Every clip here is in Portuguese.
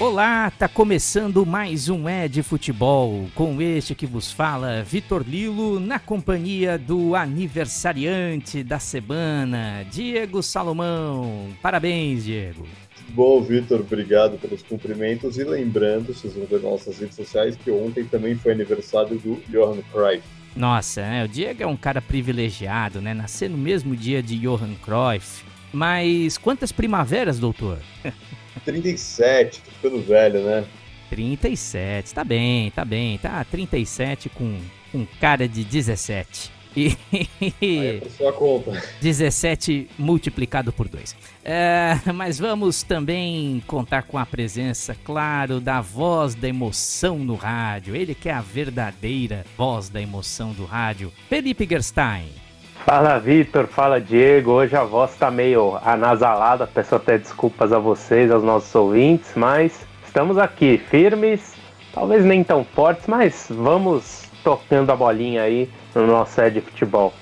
Olá, tá começando mais um É de Futebol, com este que vos fala, Vitor Lilo, na companhia do aniversariante da semana, Diego Salomão. Parabéns, Diego. Bom, Vitor, obrigado pelos cumprimentos e lembrando, vocês vão ver nas nossas redes sociais, que ontem também foi aniversário do Johan Cruyff. Nossa, é, o Diego é um cara privilegiado, né? Nascer no mesmo dia de Johan Cruyff. Mas quantas primaveras, doutor? 37, tô ficando velho, né? 37, tá bem, tá bem. Tá 37 com um cara de 17. E Aí é sua conta. 17 multiplicado por 2. É, mas vamos também contar com a presença, claro, da voz da emoção no rádio. Ele que é a verdadeira voz da emoção do rádio. Felipe Gerstein. Fala Vitor, fala Diego. Hoje a voz tá meio anasalada, peço até desculpas a vocês, aos nossos ouvintes, mas estamos aqui firmes, talvez nem tão fortes, mas vamos tocando a bolinha aí no nosso set de futebol.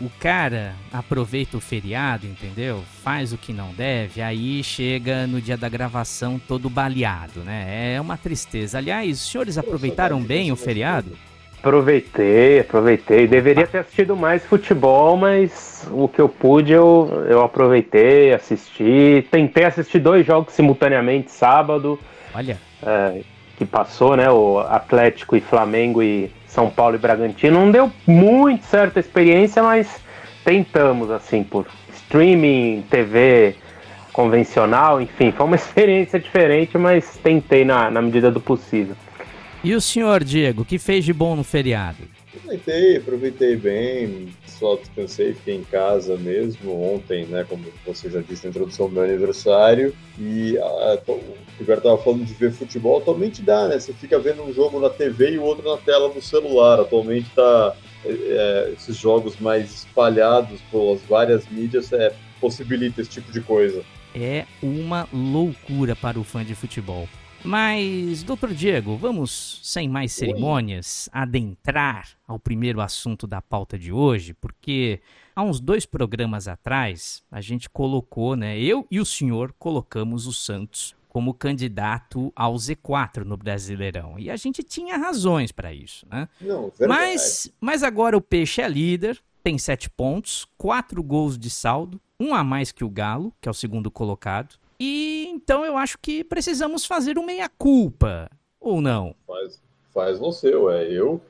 O cara aproveita o feriado, entendeu? Faz o que não deve, aí chega no dia da gravação todo baleado, né? É uma tristeza. Aliás, os senhores aproveitaram bem o feriado? Aproveitei, aproveitei. Deveria ter assistido mais futebol, mas o que eu pude eu, eu aproveitei, assisti. Tentei assistir dois jogos simultaneamente sábado. Olha. É, que passou, né? O Atlético e Flamengo e São Paulo e Bragantino. Não deu muito certa experiência, mas tentamos, assim, por streaming, TV convencional, enfim, foi uma experiência diferente, mas tentei na, na medida do possível. E o senhor, Diego, que fez de bom no feriado? Aproveitei, aproveitei bem, só descansei, fiquei em casa mesmo ontem, né, como você já disse na introdução do meu aniversário, e a, o Gilberto estava falando de ver futebol, atualmente dá, né, você fica vendo um jogo na TV e o outro na tela do celular, atualmente tá, é, é esses jogos mais espalhados pelas várias mídias é, possibilita esse tipo de coisa. É uma loucura para o fã de futebol. Mas, doutor Diego, vamos, sem mais cerimônias, adentrar ao primeiro assunto da pauta de hoje, porque há uns dois programas atrás a gente colocou, né? Eu e o senhor colocamos o Santos como candidato ao Z4 no Brasileirão. E a gente tinha razões para isso, né? Não. Mas, mas agora o Peixe é líder, tem sete pontos, quatro gols de saldo, um a mais que o Galo, que é o segundo colocado. E então eu acho que precisamos fazer um meia-culpa, ou não? Faz, faz você, ué. Eu,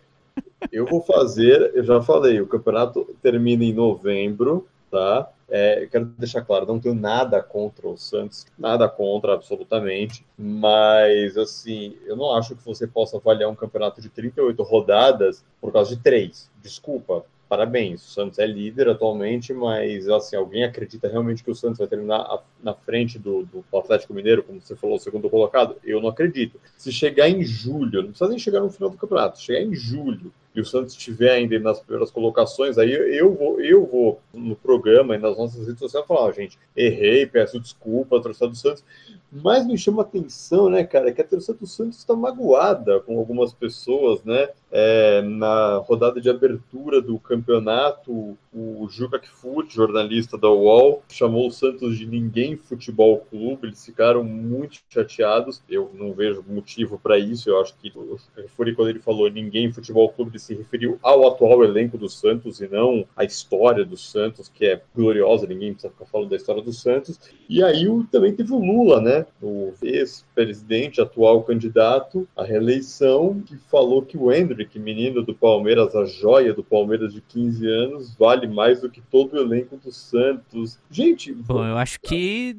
eu vou fazer, eu já falei, o campeonato termina em novembro, tá? É, quero deixar claro, não tenho nada contra o Santos, nada contra, absolutamente, mas, assim, eu não acho que você possa avaliar um campeonato de 38 rodadas por causa de três. Desculpa, parabéns, o Santos é líder atualmente, mas assim, alguém acredita realmente que o Santos vai terminar na frente do, do Atlético Mineiro, como você falou, segundo colocado? Eu não acredito. Se chegar em julho, não precisa nem chegar no final do campeonato, chegar em julho e o Santos estiver ainda nas primeiras colocações, aí eu vou, eu vou no programa e nas nossas redes sociais falar, oh, gente, errei, peço desculpa, a do Santos, mas me chama atenção, né, cara, que a torcida do Santos está magoada com algumas pessoas, né, é, na rodada de abertura do campeonato, o Juca Kfoot, jornalista da UOL, chamou o Santos de Ninguém Futebol Clube. Eles ficaram muito chateados. Eu não vejo motivo para isso. Eu acho que o quando ele falou Ninguém Futebol Clube, se referiu ao atual elenco do Santos e não à história do Santos, que é gloriosa. Ninguém precisa ficar falando da história do Santos. E aí também teve o Lula, né? O ex-presidente, atual candidato à reeleição, que falou que o Hendrick, menino do Palmeiras, a joia do Palmeiras de 15 anos, vale mais do que todo o elenco do Santos. Gente. Bom, eu acho que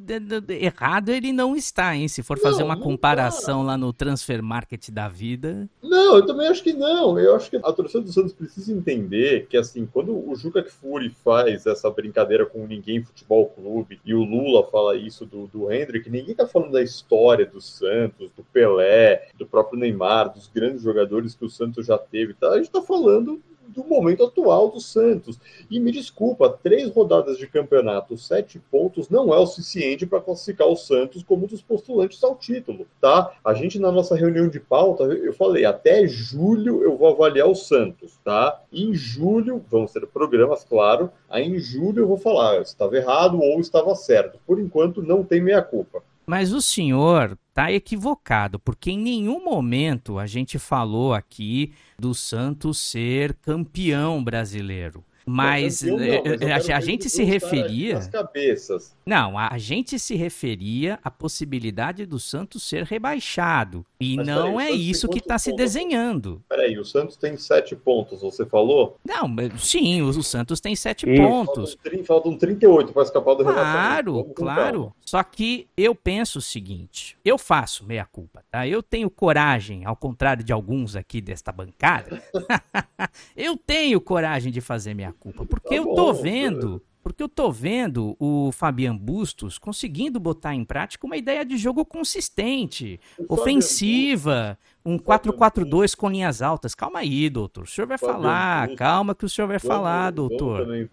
errado ele não está, hein? Se for não, fazer uma comparação tá. lá no transfer market da vida. Não, eu também acho que não. Eu acho que a torcida do Santos precisa entender que, assim, quando o Juca Kfouri faz essa brincadeira com ninguém futebol clube e o Lula fala isso do, do Hendrick, ninguém tá falando da história do Santos, do Pelé, do próprio Neymar, dos grandes jogadores que o Santos já teve. Tá? A gente tá falando do momento atual do Santos. E me desculpa, três rodadas de campeonato, sete pontos, não é o suficiente para classificar o Santos como um dos postulantes ao título, tá? A gente, na nossa reunião de pauta, eu falei, até julho eu vou avaliar o Santos, tá? Em julho, vão ser programas, claro, aí em julho eu vou falar, estava errado ou estava certo. Por enquanto, não tem meia culpa. Mas o senhor está equivocado, porque em nenhum momento a gente falou aqui do Santos ser campeão brasileiro. Mas, não, não, mas a, a gente se referia. cabeças. Não, a, gente se referia à possibilidade do Santos ser rebaixado. E mas não peraí, é isso que está se desenhando. Peraí, o Santos tem sete pontos, você falou? Não, sim, o, o Santos tem sete pontos. Faltam, faltam 38 para escapar do Claro, claro. Só que eu penso o seguinte: eu faço meia culpa, tá? Eu tenho coragem, ao contrário de alguns aqui desta bancada, eu tenho coragem de fazer minha culpa. Porque tá eu tô vendo, porque eu tô vendo o Fabian Bustos conseguindo botar em prática uma ideia de jogo consistente, o ofensiva, um 4-4-2 com linhas altas. Calma aí, doutor. O senhor vai Fabian falar, Bustos. calma que o senhor vai falar, doutor. Também,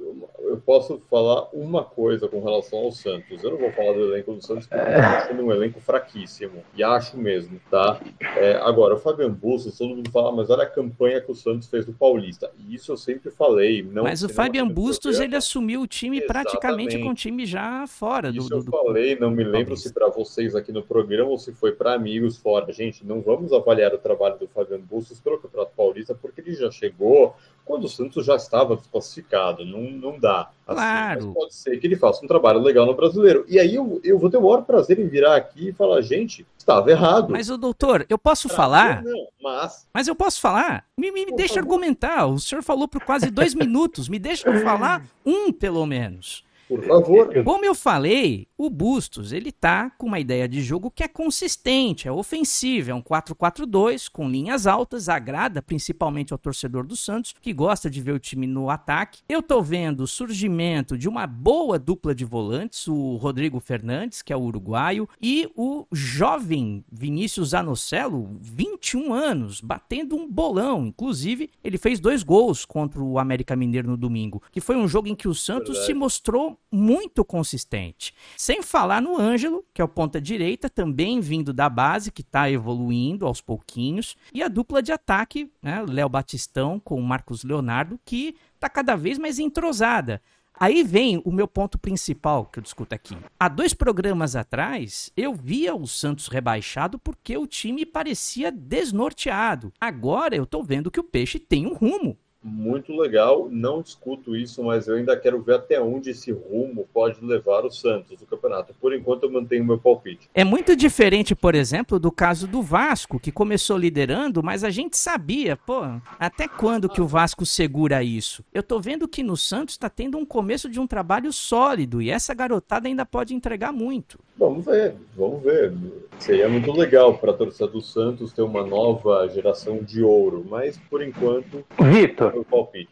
eu posso falar uma coisa com relação ao Santos. Eu não vou falar do elenco do Santos, porque eu acho um elenco fraquíssimo. E acho mesmo, tá? É, agora, o Fabian Bustos, todo mundo fala, mas olha a campanha que o Santos fez do Paulista. E isso eu sempre falei. Não, mas o Fabian Bustos, ele assumiu o time Exatamente. praticamente com o time já fora do. Isso do, eu falei, não me lembro Paulista. se para vocês aqui no programa ou se foi para amigos fora. Gente, não vamos avaliar o trabalho do Fabian Bustos pelo Campeonato Paulista, porque ele já chegou quando o Santos já estava desclassificado. Não, não dá. Assim, claro. pode ser que ele faça um trabalho legal no brasileiro. E aí eu, eu vou ter o maior prazer em virar aqui e falar, gente, estava errado. Mas, o doutor, eu posso falar? Não, mas. Mas eu posso falar? Me, me, me deixa favor. argumentar. O senhor falou por quase dois minutos. Me deixa falar um, pelo menos. Por favor. Como eu falei, o Bustos, ele tá com uma ideia de jogo que é consistente, é ofensivo, é um 4-4-2 com linhas altas, agrada principalmente ao torcedor do Santos, que gosta de ver o time no ataque. Eu tô vendo o surgimento de uma boa dupla de volantes, o Rodrigo Fernandes, que é o uruguaio, e o jovem Vinícius Anocelo, 21 anos, batendo um bolão. Inclusive, ele fez dois gols contra o América Mineiro no domingo, que foi um jogo em que o Santos Verdade. se mostrou muito consistente. Sem falar no Ângelo, que é o ponta direita, também vindo da base, que está evoluindo aos pouquinhos. E a dupla de ataque, né, Léo Batistão com o Marcos Leonardo, que está cada vez mais entrosada. Aí vem o meu ponto principal que eu discuto aqui. Há dois programas atrás, eu via o Santos rebaixado porque o time parecia desnorteado. Agora eu tô vendo que o Peixe tem um rumo muito legal. Não discuto isso, mas eu ainda quero ver até onde esse rumo pode levar o Santos no campeonato. Por enquanto, eu mantenho meu palpite. É muito diferente, por exemplo, do caso do Vasco, que começou liderando, mas a gente sabia, pô, até quando que o Vasco segura isso? Eu tô vendo que no Santos está tendo um começo de um trabalho sólido e essa garotada ainda pode entregar muito. Vamos ver, vamos ver. Seria muito legal para a torcida do Santos ter uma nova geração de ouro, mas por enquanto. Vitor,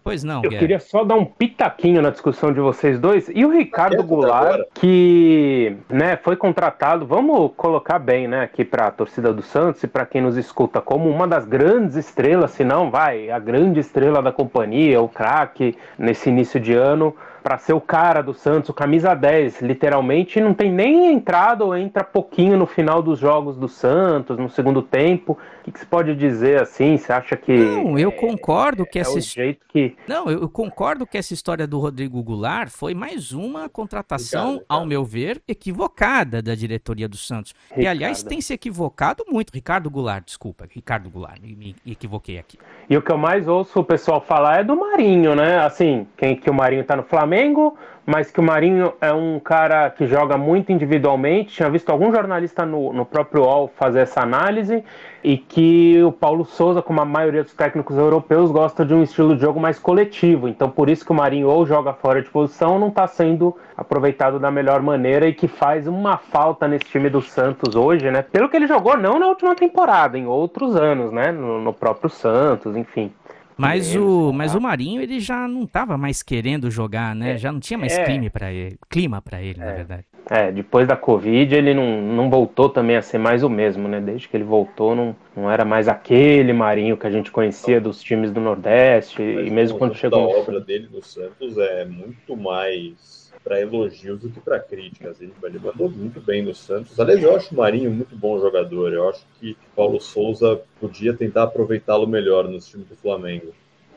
Pois não. Eu Guerra. queria só dar um pitaquinho na discussão de vocês dois. E o Ricardo Goulart, que né, foi contratado, vamos colocar bem né, aqui para a torcida do Santos e para quem nos escuta, como uma das grandes estrelas, se não vai, a grande estrela da companhia, o craque nesse início de ano para ser o cara do Santos, o camisa 10, literalmente, não tem nem entrada ou entra pouquinho no final dos jogos do Santos, no segundo tempo. O que, que você pode dizer assim? Você acha que. Não, eu concordo que é essa. Jeito que... Não, eu concordo que essa história do Rodrigo Goulart foi mais uma contratação, ao meu ver, equivocada da diretoria do Santos. Ricardo. E, aliás, tem se equivocado muito. Ricardo Goulart, desculpa, Ricardo Goulart, me, me equivoquei aqui. E o que eu mais ouço o pessoal falar é do Marinho, né? Assim, quem que o Marinho tá no Flamengo, mas que o Marinho é um cara que joga muito individualmente. Tinha visto algum jornalista no, no próprio UOL fazer essa análise e que o Paulo Souza, como a maioria dos técnicos europeus, gosta de um estilo de jogo mais coletivo. Então, por isso que o Marinho ou joga fora de posição ou não está sendo aproveitado da melhor maneira e que faz uma falta nesse time do Santos hoje, né? Pelo que ele jogou, não na última temporada, em outros anos, né? No, no próprio Santos, enfim. Mas o, mas o Marinho ele já não estava mais querendo jogar, né? É, já não tinha mais é, clima para ele, clima para ele, é, na verdade. É, depois da Covid ele não, não voltou também a ser mais o mesmo, né? Desde que ele voltou não, não era mais aquele Marinho que a gente conhecia dos times do Nordeste mas e mesmo quando chegou. A obra dele no Santos é muito mais para elogios do que para críticas. Ele, ele mandou muito bem no Santos. Aliás, eu acho o Marinho muito bom jogador. Eu acho que Paulo Souza podia tentar aproveitá-lo melhor no time do Flamengo.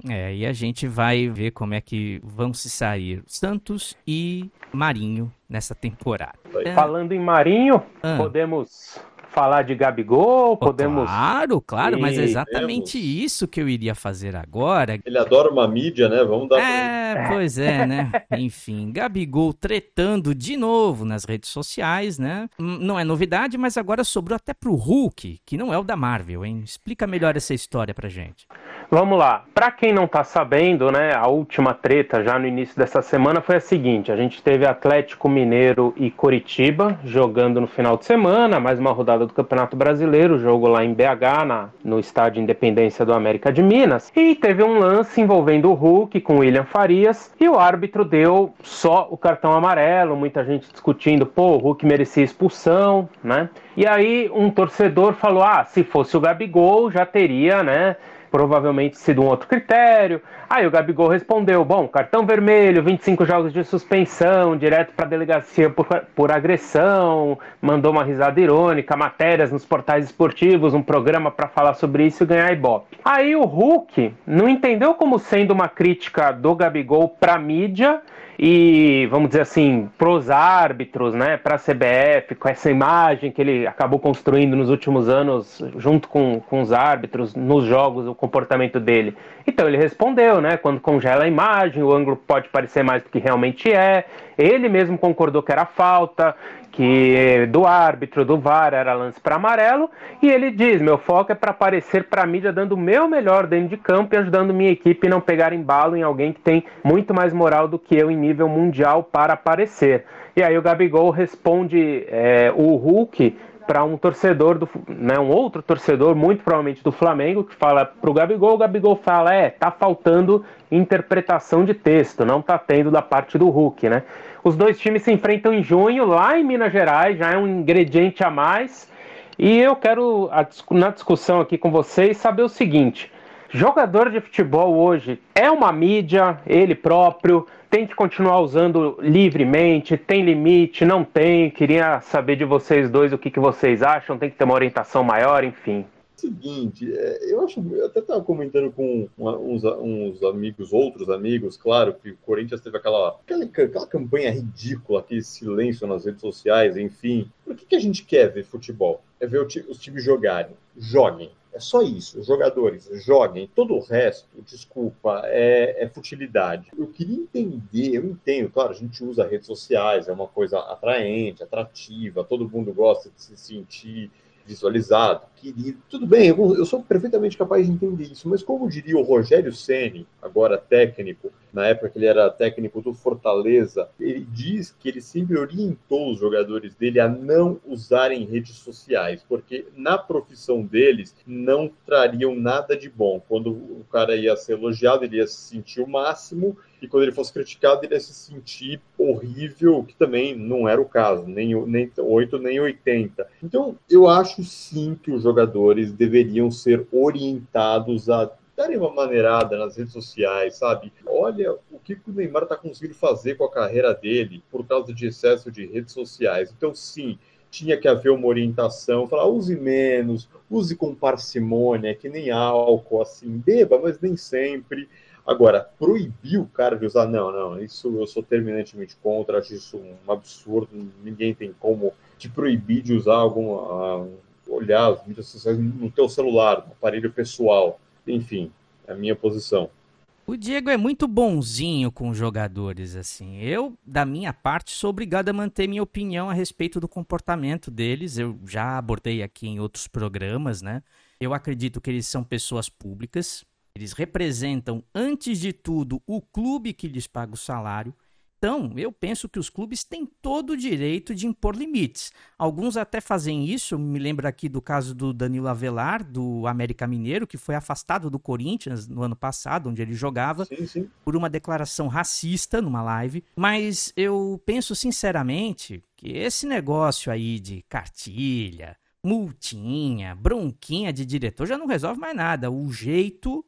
É, e a gente vai ver como é que vão se sair Santos e Marinho nessa temporada. Falando em Marinho, ah. podemos falar de Gabigol, podemos. Claro, claro, mas é exatamente isso que eu iria fazer agora. Ele adora uma mídia, né? Vamos dar. É, pois é, né? Enfim, Gabigol tretando de novo nas redes sociais, né? Não é novidade, mas agora sobrou até pro Hulk, que não é o da Marvel, hein? Explica melhor essa história pra gente. Vamos lá. Para quem não está sabendo, né, a última treta já no início dessa semana foi a seguinte: a gente teve Atlético Mineiro e Coritiba jogando no final de semana, mais uma rodada do Campeonato Brasileiro, jogo lá em BH, na, no estádio Independência do América de Minas, e teve um lance envolvendo o Hulk com o William Farias, e o árbitro deu só o cartão amarelo, muita gente discutindo, pô, o Hulk merecia expulsão, né? E aí um torcedor falou: ah, se fosse o Gabigol, já teria, né? Provavelmente sido um outro critério. Aí o Gabigol respondeu: bom, cartão vermelho, 25 jogos de suspensão, direto para a delegacia por, por agressão, mandou uma risada irônica, matérias nos portais esportivos, um programa para falar sobre isso e ganhar ibope. Aí o Hulk não entendeu como sendo uma crítica do Gabigol para mídia e, vamos dizer assim, pros árbitros, né, para a CBF, com essa imagem que ele acabou construindo nos últimos anos, junto com, com os árbitros, nos jogos, o comportamento dele. Então ele respondeu, né, quando congela a imagem, o ângulo pode parecer mais do que realmente é. Ele mesmo concordou que era falta, que do árbitro, do VAR, era lance para amarelo, e ele diz: meu foco é para aparecer para a mídia dando o meu melhor dentro de campo e ajudando minha equipe a não pegar embalo em alguém que tem muito mais moral do que eu em nível mundial para aparecer. E aí o Gabigol responde é, o Hulk para um torcedor do, né, um outro torcedor, muito provavelmente do Flamengo, que fala para o Gabigol, o Gabigol fala, é, tá faltando interpretação de texto, não tá tendo da parte do Hulk, né? Os dois times se enfrentam em junho, lá em Minas Gerais, já é um ingrediente a mais. E eu quero, na discussão aqui com vocês, saber o seguinte: jogador de futebol hoje é uma mídia, ele próprio, tem que continuar usando livremente, tem limite, não tem? Queria saber de vocês dois o que, que vocês acham, tem que ter uma orientação maior, enfim seguinte, é, eu acho, eu até estava comentando com uns, uns, amigos, outros amigos, claro, que o Corinthians teve aquela, aquela, aquela campanha ridícula, aquele silêncio nas redes sociais, enfim. Por que, que a gente quer ver futebol? É ver os times jogarem. Joguem. É só isso. Os jogadores joguem. Todo o resto, desculpa, é, é, futilidade. Eu queria entender, eu entendo, claro, a gente usa redes sociais, é uma coisa atraente, atrativa, todo mundo gosta de se sentir visualizado, querido. Tudo bem, eu, eu, sou perfeitamente capaz de entender isso, mas como diria o Rogério Ceni, agora técnico, na época que ele era técnico do Fortaleza, ele diz que ele sempre orientou os jogadores dele a não usarem redes sociais, porque na profissão deles não trariam nada de bom. Quando o cara ia ser elogiado, ele ia se sentir o máximo, e quando ele fosse criticado, ele ia se sentir horrível, que também não era o caso, nem, nem 8 nem 80. Então, eu acho sim que os jogadores deveriam ser orientados a darem uma maneirada nas redes sociais, sabe? Olha o que o Neymar está conseguindo fazer com a carreira dele por causa de excesso de redes sociais. Então, sim, tinha que haver uma orientação, falar, use menos, use com parcimônia, que nem álcool, assim, beba, mas nem sempre. Agora, proibir o cara de usar, não, não, isso eu sou terminantemente contra, acho isso um absurdo, ninguém tem como te proibir de usar algum, uh, olhar as mídias sociais no teu celular, no aparelho pessoal, enfim, é a minha posição. O Diego é muito bonzinho com os jogadores, assim. Eu, da minha parte, sou obrigado a manter minha opinião a respeito do comportamento deles. Eu já abordei aqui em outros programas, né? Eu acredito que eles são pessoas públicas, eles representam, antes de tudo, o clube que lhes paga o salário. Então, eu penso que os clubes têm todo o direito de impor limites. Alguns até fazem isso, me lembro aqui do caso do Danilo Avelar, do América Mineiro, que foi afastado do Corinthians no ano passado, onde ele jogava, sim, sim. por uma declaração racista numa live. Mas eu penso sinceramente que esse negócio aí de cartilha, multinha, bronquinha de diretor já não resolve mais nada. O jeito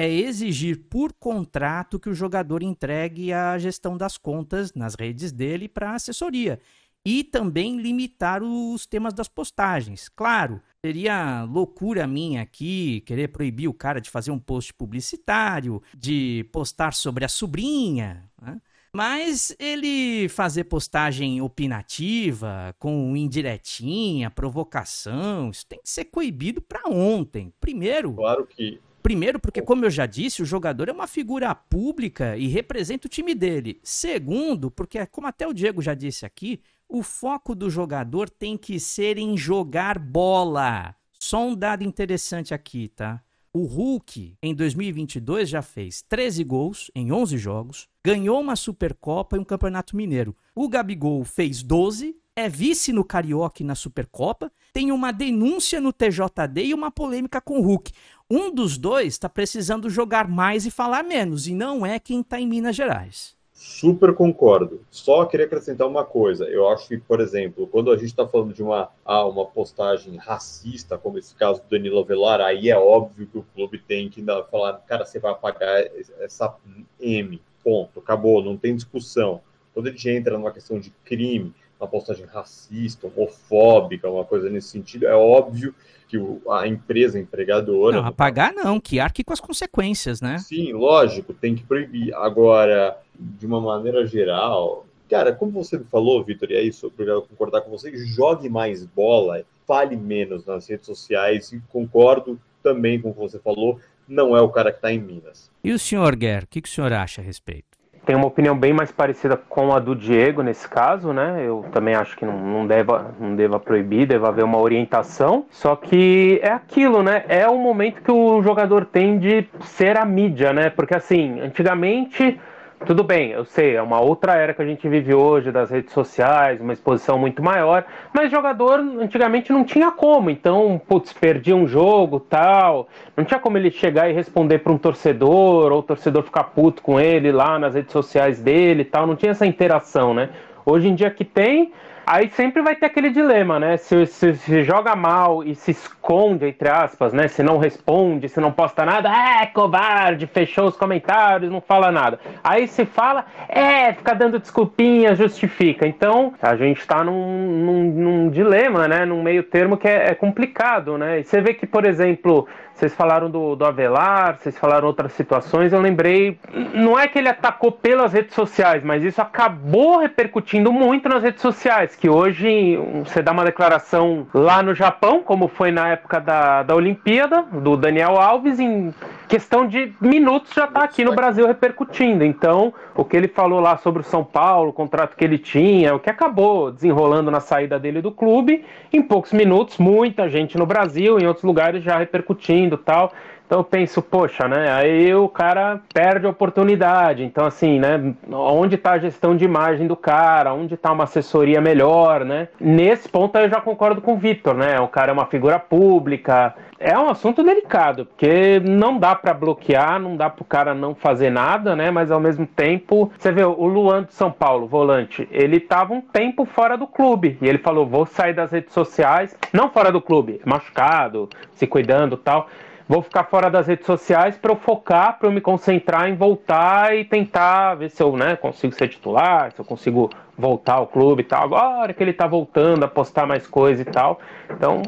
é exigir por contrato que o jogador entregue a gestão das contas nas redes dele para assessoria e também limitar os temas das postagens. Claro, Seria loucura minha aqui querer proibir o cara de fazer um post publicitário, de postar sobre a sobrinha, né? Mas ele fazer postagem opinativa, com indiretinha, provocação, isso tem que ser coibido para ontem. Primeiro. Claro que. Primeiro, porque, como eu já disse, o jogador é uma figura pública e representa o time dele. Segundo, porque, como até o Diego já disse aqui, o foco do jogador tem que ser em jogar bola. Só um dado interessante aqui, tá? O Hulk, em 2022, já fez 13 gols em 11 jogos, ganhou uma Supercopa e um Campeonato Mineiro. O Gabigol fez 12, é vice no Carioca e na Supercopa, tem uma denúncia no TJD e uma polêmica com o Hulk. Um dos dois está precisando jogar mais e falar menos, e não é quem está em Minas Gerais. Super concordo. Só queria acrescentar uma coisa. Eu acho que, por exemplo, quando a gente está falando de uma, ah, uma postagem racista, como esse caso do Danilo Avelar, aí é óbvio que o clube tem que falar, cara, você vai pagar essa M, ponto, acabou, não tem discussão. Quando a gente entra numa questão de crime, uma postagem racista, homofóbica, uma coisa nesse sentido, é óbvio que a empresa empregadora. Não, apagar não, que arque com as consequências, né? Sim, lógico, tem que proibir. Agora, de uma maneira geral, cara, como você me falou, Vitor, e é isso, obrigado concordar com você, jogue mais bola, fale menos nas redes sociais, e concordo também com o que você falou, não é o cara que está em Minas. E o senhor Guerra, o que, que o senhor acha a respeito? Tem uma opinião bem mais parecida com a do Diego nesse caso, né? Eu também acho que não, não, deva, não deva proibir, deve haver uma orientação. Só que é aquilo, né? É o momento que o jogador tem de ser a mídia, né? Porque assim, antigamente tudo bem, eu sei, é uma outra era que a gente vive hoje das redes sociais, uma exposição muito maior, mas jogador antigamente não tinha como, então, putz, perdia um jogo, tal, não tinha como ele chegar e responder para um torcedor, ou o torcedor ficar puto com ele lá nas redes sociais dele, tal, não tinha essa interação, né? Hoje em dia que tem, Aí sempre vai ter aquele dilema, né? Se, se, se, joga mal e se esconde, entre aspas, né? Se não responde, se não posta nada, é covarde, fechou os comentários, não fala nada. Aí se fala, é, fica dando desculpinha, justifica. Então a gente tá num, num, num dilema, né? Num meio termo que é, é complicado, né? E você vê que, por exemplo, vocês falaram do, do Avelar, vocês falaram outras situações. Eu lembrei, não é que ele atacou pelas redes sociais, mas isso acabou repercutindo muito nas redes sociais. Que hoje você dá uma declaração lá no Japão, como foi na época da, da Olimpíada, do Daniel Alves, em questão de minutos já está aqui no Brasil repercutindo. Então, o que ele falou lá sobre o São Paulo, o contrato que ele tinha, o que acabou desenrolando na saída dele do clube, em poucos minutos, muita gente no Brasil, em outros lugares já repercutindo tal. Então eu penso, poxa, né? Aí o cara perde a oportunidade. Então, assim, né? Onde está a gestão de imagem do cara? Onde está uma assessoria melhor, né? Nesse ponto eu já concordo com o Vitor, né? O cara é uma figura pública. É um assunto delicado, porque não dá para bloquear, não dá para o cara não fazer nada, né? Mas ao mesmo tempo, você vê o Luan de São Paulo, volante, ele estava um tempo fora do clube e ele falou: vou sair das redes sociais, não fora do clube, machucado, se cuidando tal vou ficar fora das redes sociais para eu focar, para eu me concentrar em voltar e tentar ver se eu né, consigo ser titular, se eu consigo voltar ao clube e tal. Agora que ele está voltando a postar mais coisa e tal. Então,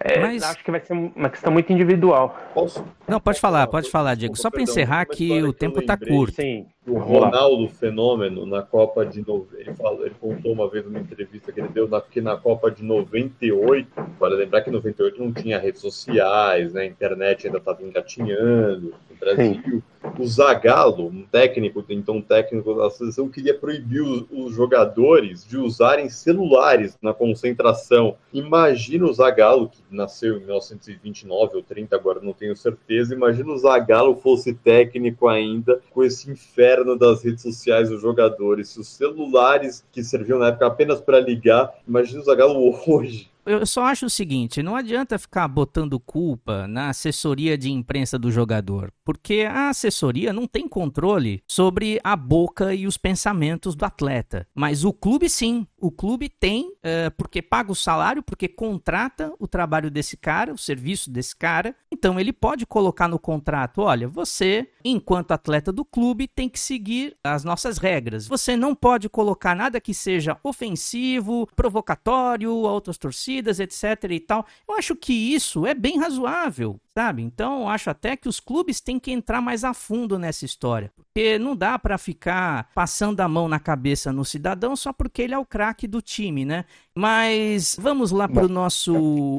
é, Mas... acho que vai ser uma questão muito individual. Posso? Não, pode falar, pode falar, Diego. Só para encerrar que o tempo está curto. Sim. O Ronaldo Fenômeno na Copa de ele, falou, ele contou uma vez numa entrevista que ele deu na, que na Copa de 98, para lembrar que em 98 não tinha redes sociais, né, a internet ainda estava engatinhando no Brasil. Sim. O Zagallo, um técnico, então um técnico da seleção, queria proibir os, os jogadores de usarem celulares na concentração. Imagina o Zagallo, que nasceu em 1929 ou 30, agora não tenho certeza. Imagina o Zagallo fosse técnico ainda com esse inferno das redes sociais dos jogadores. Se os celulares que serviam na época apenas para ligar, imagina o Zagallo hoje eu só acho o seguinte: não adianta ficar botando culpa na assessoria de imprensa do jogador, porque a assessoria não tem controle sobre a boca e os pensamentos do atleta. Mas o clube sim. O clube tem, uh, porque paga o salário, porque contrata o trabalho desse cara, o serviço desse cara. Então ele pode colocar no contrato: olha, você, enquanto atleta do clube, tem que seguir as nossas regras. Você não pode colocar nada que seja ofensivo, provocatório a outras torcidas, etc. e tal. Eu acho que isso é bem razoável sabe? Então, acho até que os clubes têm que entrar mais a fundo nessa história, porque não dá para ficar passando a mão na cabeça no cidadão só porque ele é o craque do time, né? Mas vamos lá para o nosso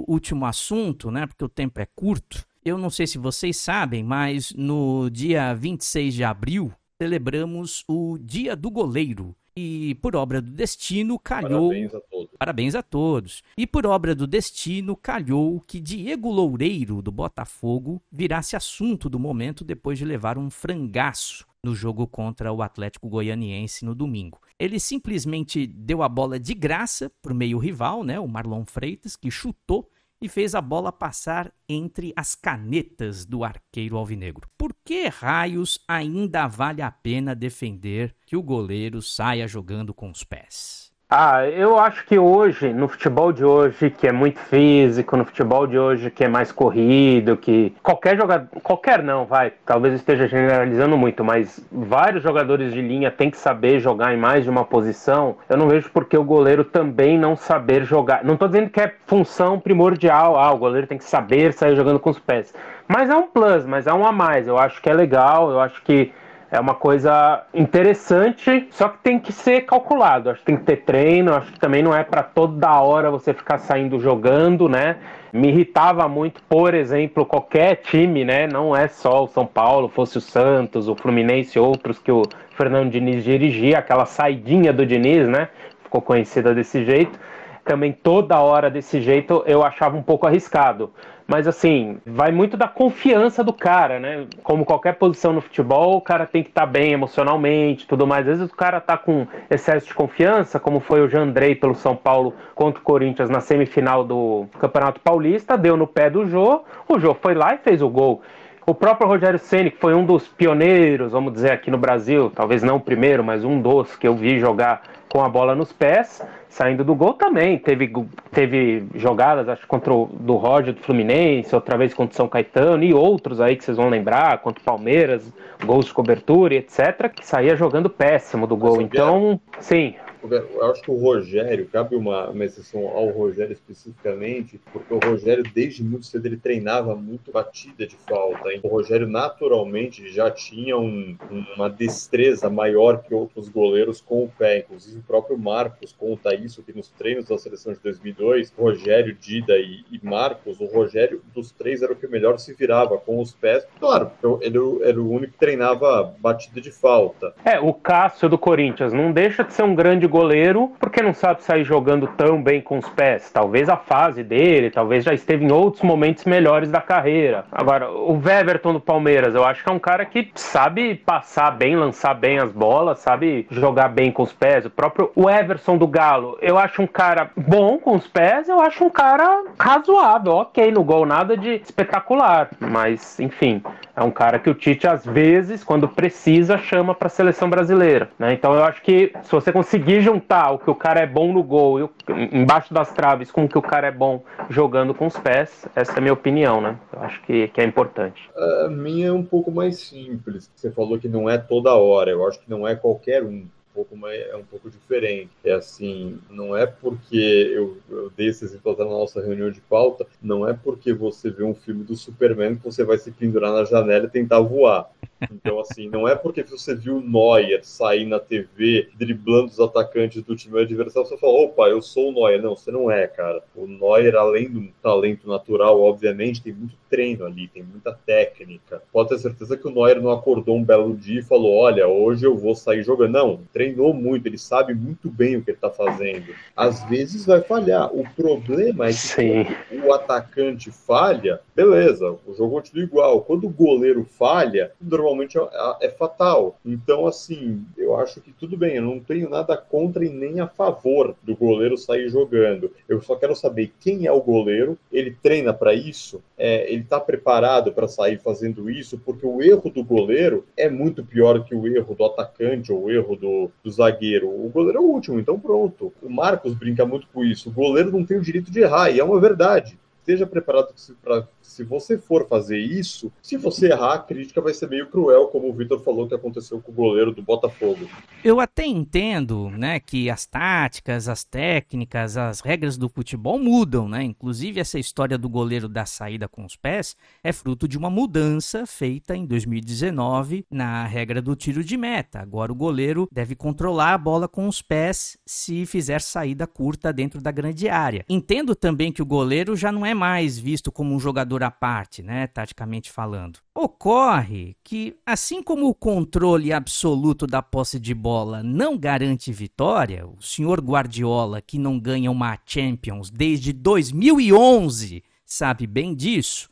último assunto, né? Porque o tempo é curto. Eu não sei se vocês sabem, mas no dia 26 de abril celebramos o Dia do Goleiro. E por obra do destino, calhou. Parabéns a todos. Parabéns a todos. E por obra do destino, calhou que Diego Loureiro, do Botafogo, virasse assunto do momento depois de levar um frangaço no jogo contra o Atlético Goianiense no domingo. Ele simplesmente deu a bola de graça para o meio rival, né, o Marlon Freitas, que chutou e fez a bola passar entre as canetas do arqueiro alvinegro. Por que raios ainda vale a pena defender que o goleiro saia jogando com os pés? Ah, eu acho que hoje, no futebol de hoje, que é muito físico, no futebol de hoje que é mais corrido, que qualquer jogador, qualquer não, vai, talvez esteja generalizando muito, mas vários jogadores de linha têm que saber jogar em mais de uma posição. Eu não vejo por que o goleiro também não saber jogar. Não estou dizendo que é função primordial, ah, o goleiro tem que saber sair jogando com os pés. Mas é um plus, mas é um a mais. Eu acho que é legal, eu acho que é uma coisa interessante, só que tem que ser calculado. Acho que tem que ter treino, acho que também não é para toda hora você ficar saindo jogando, né? Me irritava muito, por exemplo, qualquer time, né? Não é só o São Paulo, fosse o Santos, o Fluminense, outros que o Fernando Diniz dirigia, aquela saidinha do Diniz, né? Ficou conhecida desse jeito. Também toda hora desse jeito eu achava um pouco arriscado. Mas assim, vai muito da confiança do cara, né? Como qualquer posição no futebol, o cara tem que estar tá bem emocionalmente, tudo mais. Às vezes o cara tá com excesso de confiança, como foi o Jandrei pelo São Paulo contra o Corinthians na semifinal do Campeonato Paulista, deu no pé do Jô, o Jô foi lá e fez o gol. O próprio Rogério Ceni, que foi um dos pioneiros, vamos dizer, aqui no Brasil, talvez não o primeiro, mas um dos que eu vi jogar com a bola nos pés, saindo do gol também. Teve, teve jogadas, acho, contra o do Roger do Fluminense, outra vez contra o São Caetano e outros aí que vocês vão lembrar, contra o Palmeiras, gols de cobertura e etc., que saía jogando péssimo do gol. Então, sim, eu acho que o Rogério, cabe uma, uma exceção ao Rogério especificamente, porque o Rogério, desde muito cedo, ele treinava muito batida de falta. Hein? O Rogério, naturalmente, já tinha um, uma destreza maior que outros goleiros com o pé. Inclusive, o próprio Marcos conta isso, que nos treinos da seleção de 2002, Rogério, Dida e, e Marcos, o Rogério dos três era o que melhor se virava com os pés. Claro, ele era o único que treinava batida de falta. É, o Cássio do Corinthians não deixa de ser um grande goleiro porque não sabe sair jogando tão bem com os pés. Talvez a fase dele, talvez já esteve em outros momentos melhores da carreira. Agora, o Weverton do Palmeiras, eu acho que é um cara que sabe passar bem, lançar bem as bolas, sabe jogar bem com os pés. O próprio o Everson do Galo, eu acho um cara bom com os pés, eu acho um cara razoável, ok no gol, nada de espetacular, mas enfim, é um cara que o Tite às vezes, quando precisa, chama para a seleção brasileira, né? Então eu acho que se você conseguir juntar o que o cara é bom no gol, e embaixo das traves, com o que o cara é bom jogando com os pés, essa é a minha opinião, né? Eu acho que, que é importante. A minha é um pouco mais simples. Você falou que não é toda hora, eu acho que não é qualquer um pouco é um pouco diferente. É assim, não é porque eu, eu dei esse exemplo na nossa reunião de pauta, não é porque você vê um filme do Superman que você vai se pendurar na janela e tentar voar. Então, assim, não é porque você viu Neuer sair na TV driblando os atacantes do time adversário, você fala, opa, eu sou o Neuer. Não, você não é, cara. O Neuer, além do talento natural, obviamente, tem muito treino ali, tem muita técnica. Pode ter certeza que o Neuer não acordou um belo dia e falou, olha, hoje eu vou sair jogando. Não, treinou muito, ele sabe muito bem o que ele está fazendo. Às vezes vai falhar. O problema é que Sim. o atacante falha, beleza, o jogo continua igual. Quando o goleiro falha, normalmente é, é fatal. Então, assim, eu acho que tudo bem, eu não tenho nada contra e nem a favor do goleiro sair jogando. Eu só quero saber quem é o goleiro, ele treina para isso, é, ele ele está preparado para sair fazendo isso, porque o erro do goleiro é muito pior que o erro do atacante ou o erro do, do zagueiro. O goleiro é o último, então pronto. O Marcos brinca muito com isso. O goleiro não tem o direito de errar, e é uma verdade esteja preparado para se você for fazer isso, se você errar, a crítica vai ser meio cruel, como o Vitor falou que aconteceu com o goleiro do Botafogo. Eu até entendo, né, que as táticas, as técnicas, as regras do futebol mudam, né? Inclusive essa história do goleiro da saída com os pés é fruto de uma mudança feita em 2019 na regra do tiro de meta. Agora o goleiro deve controlar a bola com os pés se fizer saída curta dentro da grande área. Entendo também que o goleiro já não é mais visto como um jogador à parte, né, taticamente falando. Ocorre que, assim como o controle absoluto da posse de bola não garante vitória, o senhor Guardiola, que não ganha uma Champions desde 2011, sabe bem disso.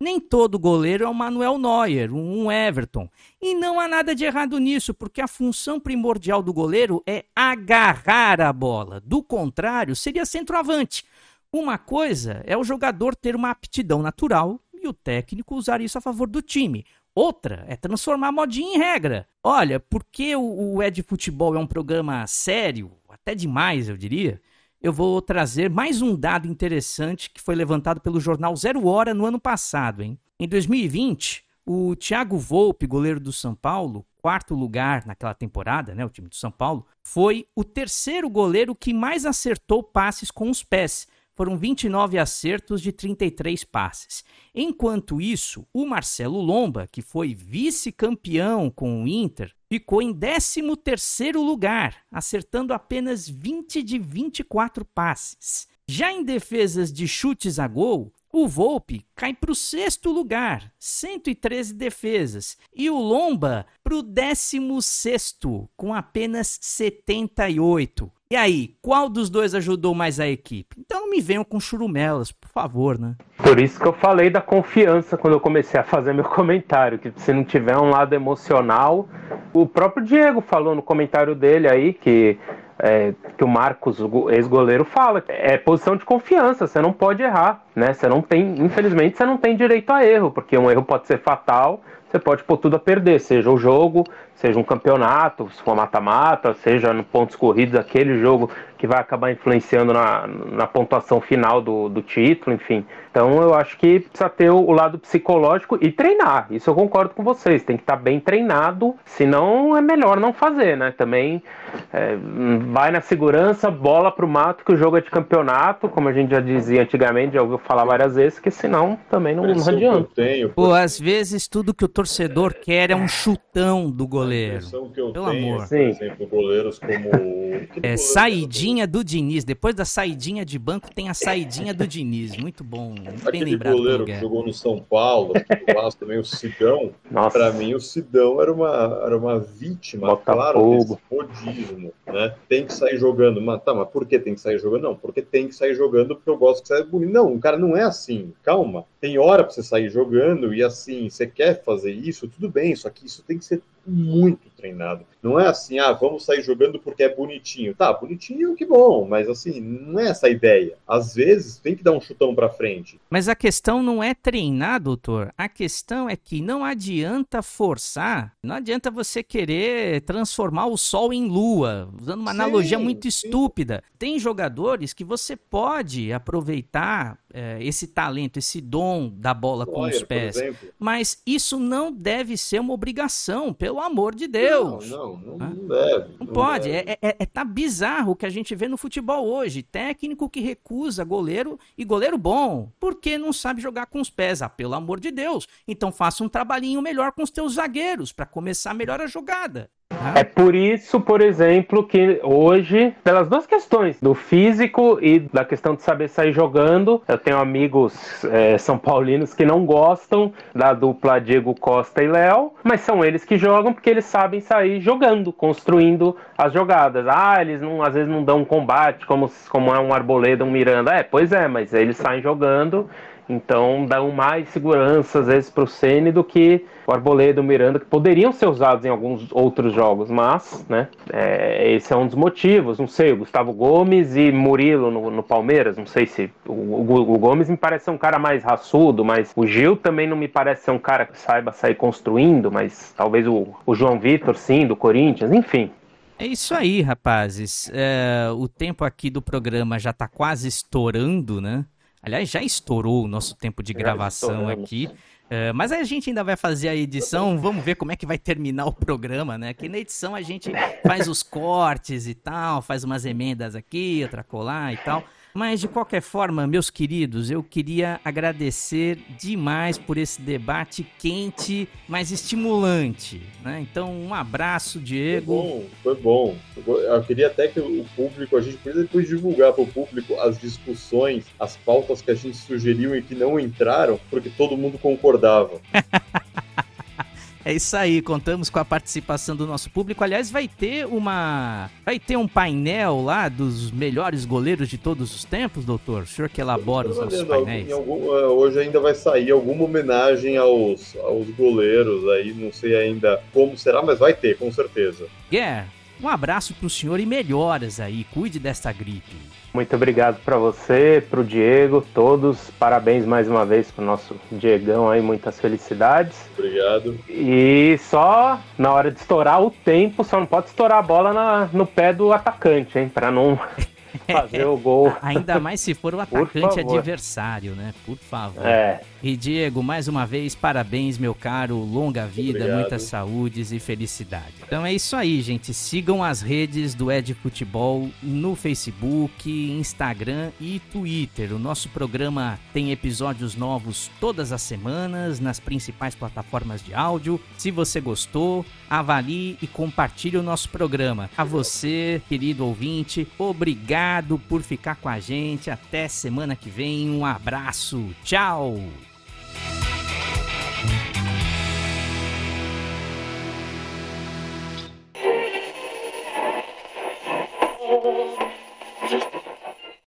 Nem todo goleiro é o Manuel Neuer, um Everton. E não há nada de errado nisso, porque a função primordial do goleiro é agarrar a bola. Do contrário, seria centroavante. Uma coisa é o jogador ter uma aptidão natural e o técnico usar isso a favor do time. Outra é transformar a modinha em regra. Olha, porque o, Ed Futebol é um programa sério, até demais eu diria, eu vou trazer mais um dado interessante que foi levantado pelo jornal Zero Hora no ano passado. Hein? Em 2020, o Thiago Volpe, goleiro do São Paulo, quarto lugar naquela temporada, né, o time do São Paulo, foi o terceiro goleiro que mais acertou passes com os pés foram 29 acertos de 33 passes. Enquanto isso, o Marcelo Lomba, que foi vice-campeão com o Inter, ficou em 13º lugar, acertando apenas 20 de 24 passes. Já em defesas de chutes a gol, o Volpe cai para o sexto lugar, 113 defesas, e o Lomba para o 16 com apenas 78. E aí, qual dos dois ajudou mais a equipe? Então não me venham com churumelas, por favor, né? Por isso que eu falei da confiança quando eu comecei a fazer meu comentário, que se não tiver um lado emocional, o próprio Diego falou no comentário dele aí que é, que o Marcos, ex-goleiro, fala. É posição de confiança, você não pode errar, né? Você não tem, infelizmente, você não tem direito a erro, porque um erro pode ser fatal, você pode pôr tudo a perder, seja o jogo, seja um campeonato, se for mata-mata, seja no pontos corridos, aquele jogo que vai acabar influenciando na, na pontuação final do, do título, enfim. Então eu acho que precisa ter o, o, lado psicológico e treinar. Isso eu concordo com vocês. Tem que estar bem treinado, senão é melhor não fazer, né? Também é, vai na segurança, bola pro mato, que o jogo é de campeonato, como a gente já dizia antigamente, já ouviu falar várias vezes, que senão também não, não adianta. Tenho, Pô, às vezes tudo que o torcedor quer é um chutão do goleiro. Eu Pelo tenho, amor. por exemplo, goleiros como. É, saidinha do Diniz. Depois da saidinha de banco, tem a saidinha do Diniz. Muito bom. Muito Aquele bem lembrado. goleiro que jogou no São Paulo, do Vasco também, o Sidão. Para mim, o Sidão era uma, era uma vítima, Bota claro, fogo. desse rodismo. Né? Tem que sair jogando. Mas, tá, mas por que tem que sair jogando? Não, porque tem que sair jogando porque eu gosto que saia bonito. Não, o cara não é assim. Calma. Tem hora para você sair jogando e assim, você quer fazer isso, tudo bem, só que isso tem que ser muito treinado. Não é assim, ah, vamos sair jogando porque é bonitinho. Tá, bonitinho, que bom, mas assim, não é essa a ideia. Às vezes tem que dar um chutão para frente. Mas a questão não é treinar, doutor. A questão é que não adianta forçar, não adianta você querer transformar o sol em lua, usando uma sim, analogia muito sim. estúpida. Tem jogadores que você pode aproveitar é, esse talento, esse dom da bola com os pés. Mas isso não deve ser uma obrigação, pelo amor de Deus. Não, não, não, não deve. Não, não pode. Deve. É, é, é, tá bizarro o que a gente vê no futebol hoje. Técnico que recusa goleiro e goleiro bom, porque não sabe jogar com os pés. Ah, pelo amor de Deus. Então faça um trabalhinho melhor com os teus zagueiros para começar melhor a jogada. É por isso, por exemplo, que hoje, pelas duas questões, do físico e da questão de saber sair jogando, eu tenho amigos é, são paulinos que não gostam da dupla Diego Costa e Léo, mas são eles que jogam porque eles sabem sair jogando, construindo as jogadas. Ah, eles não, às vezes não dão um combate como, como é um Arboleda, um Miranda. É, pois é, mas eles saem jogando Então dão mais segurança às vezes para o Ceni do que o Arboleda o Miranda, que poderiam ser usados em alguns outros jogos, mas, né, é, esse é um dos motivos. Não sei, o Gustavo Gomes e Murilo no, no Palmeiras, não sei se. O, o, o, Gomes me parece ser um cara mais raçudo, mas o Gil também não me parece ser um cara que saiba sair construindo, mas talvez o, o João Vitor, sim, do Corinthians, enfim. É isso aí, rapazes. É, o tempo aqui do programa já está quase estourando, né? Aliás, já estourou o nosso tempo de gravação aqui. É, mas a gente ainda vai fazer a edição, vamos ver como é que vai terminar o programa, né? Que na edição a gente faz os cortes e tal, faz umas emendas aqui, outra colar e tal. Mas de qualquer forma, meus queridos, eu queria agradecer demais por esse debate quente, mas estimulante. Né? Então, um abraço, Diego. Foi bom, foi bom. Eu queria até que o público, a gente podia depois divulgar para o público as discussões, as pautas que a gente sugeriu e que não entraram, porque todo mundo concordava. É isso aí, contamos com a participação do nosso público. Aliás, vai ter uma. Vai ter um painel lá dos melhores goleiros de todos os tempos, doutor? O senhor que elabora os nossos painéis. Algum, é, hoje ainda vai sair alguma homenagem aos, aos goleiros aí, não sei ainda como será, mas vai ter, com certeza. Guer, um abraço pro senhor e melhoras aí. Cuide desta gripe. Muito obrigado para você, para o Diego, todos. Parabéns mais uma vez para o nosso Diegão aí, muitas felicidades. Obrigado. E só na hora de estourar o tempo, só não pode estourar a bola na, no pé do atacante, hein? Para não fazer o gol. Ainda mais se for o atacante adversário, né? Por favor. É. E Diego, mais uma vez, parabéns, meu caro. Longa vida, Obrigado. muitas saúdes e felicidade. Então é isso aí, gente. Sigam as redes do Ed Futebol no Facebook, Instagram e Twitter. O nosso programa tem episódios novos todas as semanas nas principais plataformas de áudio. Se você gostou, avalie e compartilhe o nosso programa. A você, querido ouvinte, obrigado por ficar com a gente. Até semana que vem. Um abraço. Tchau.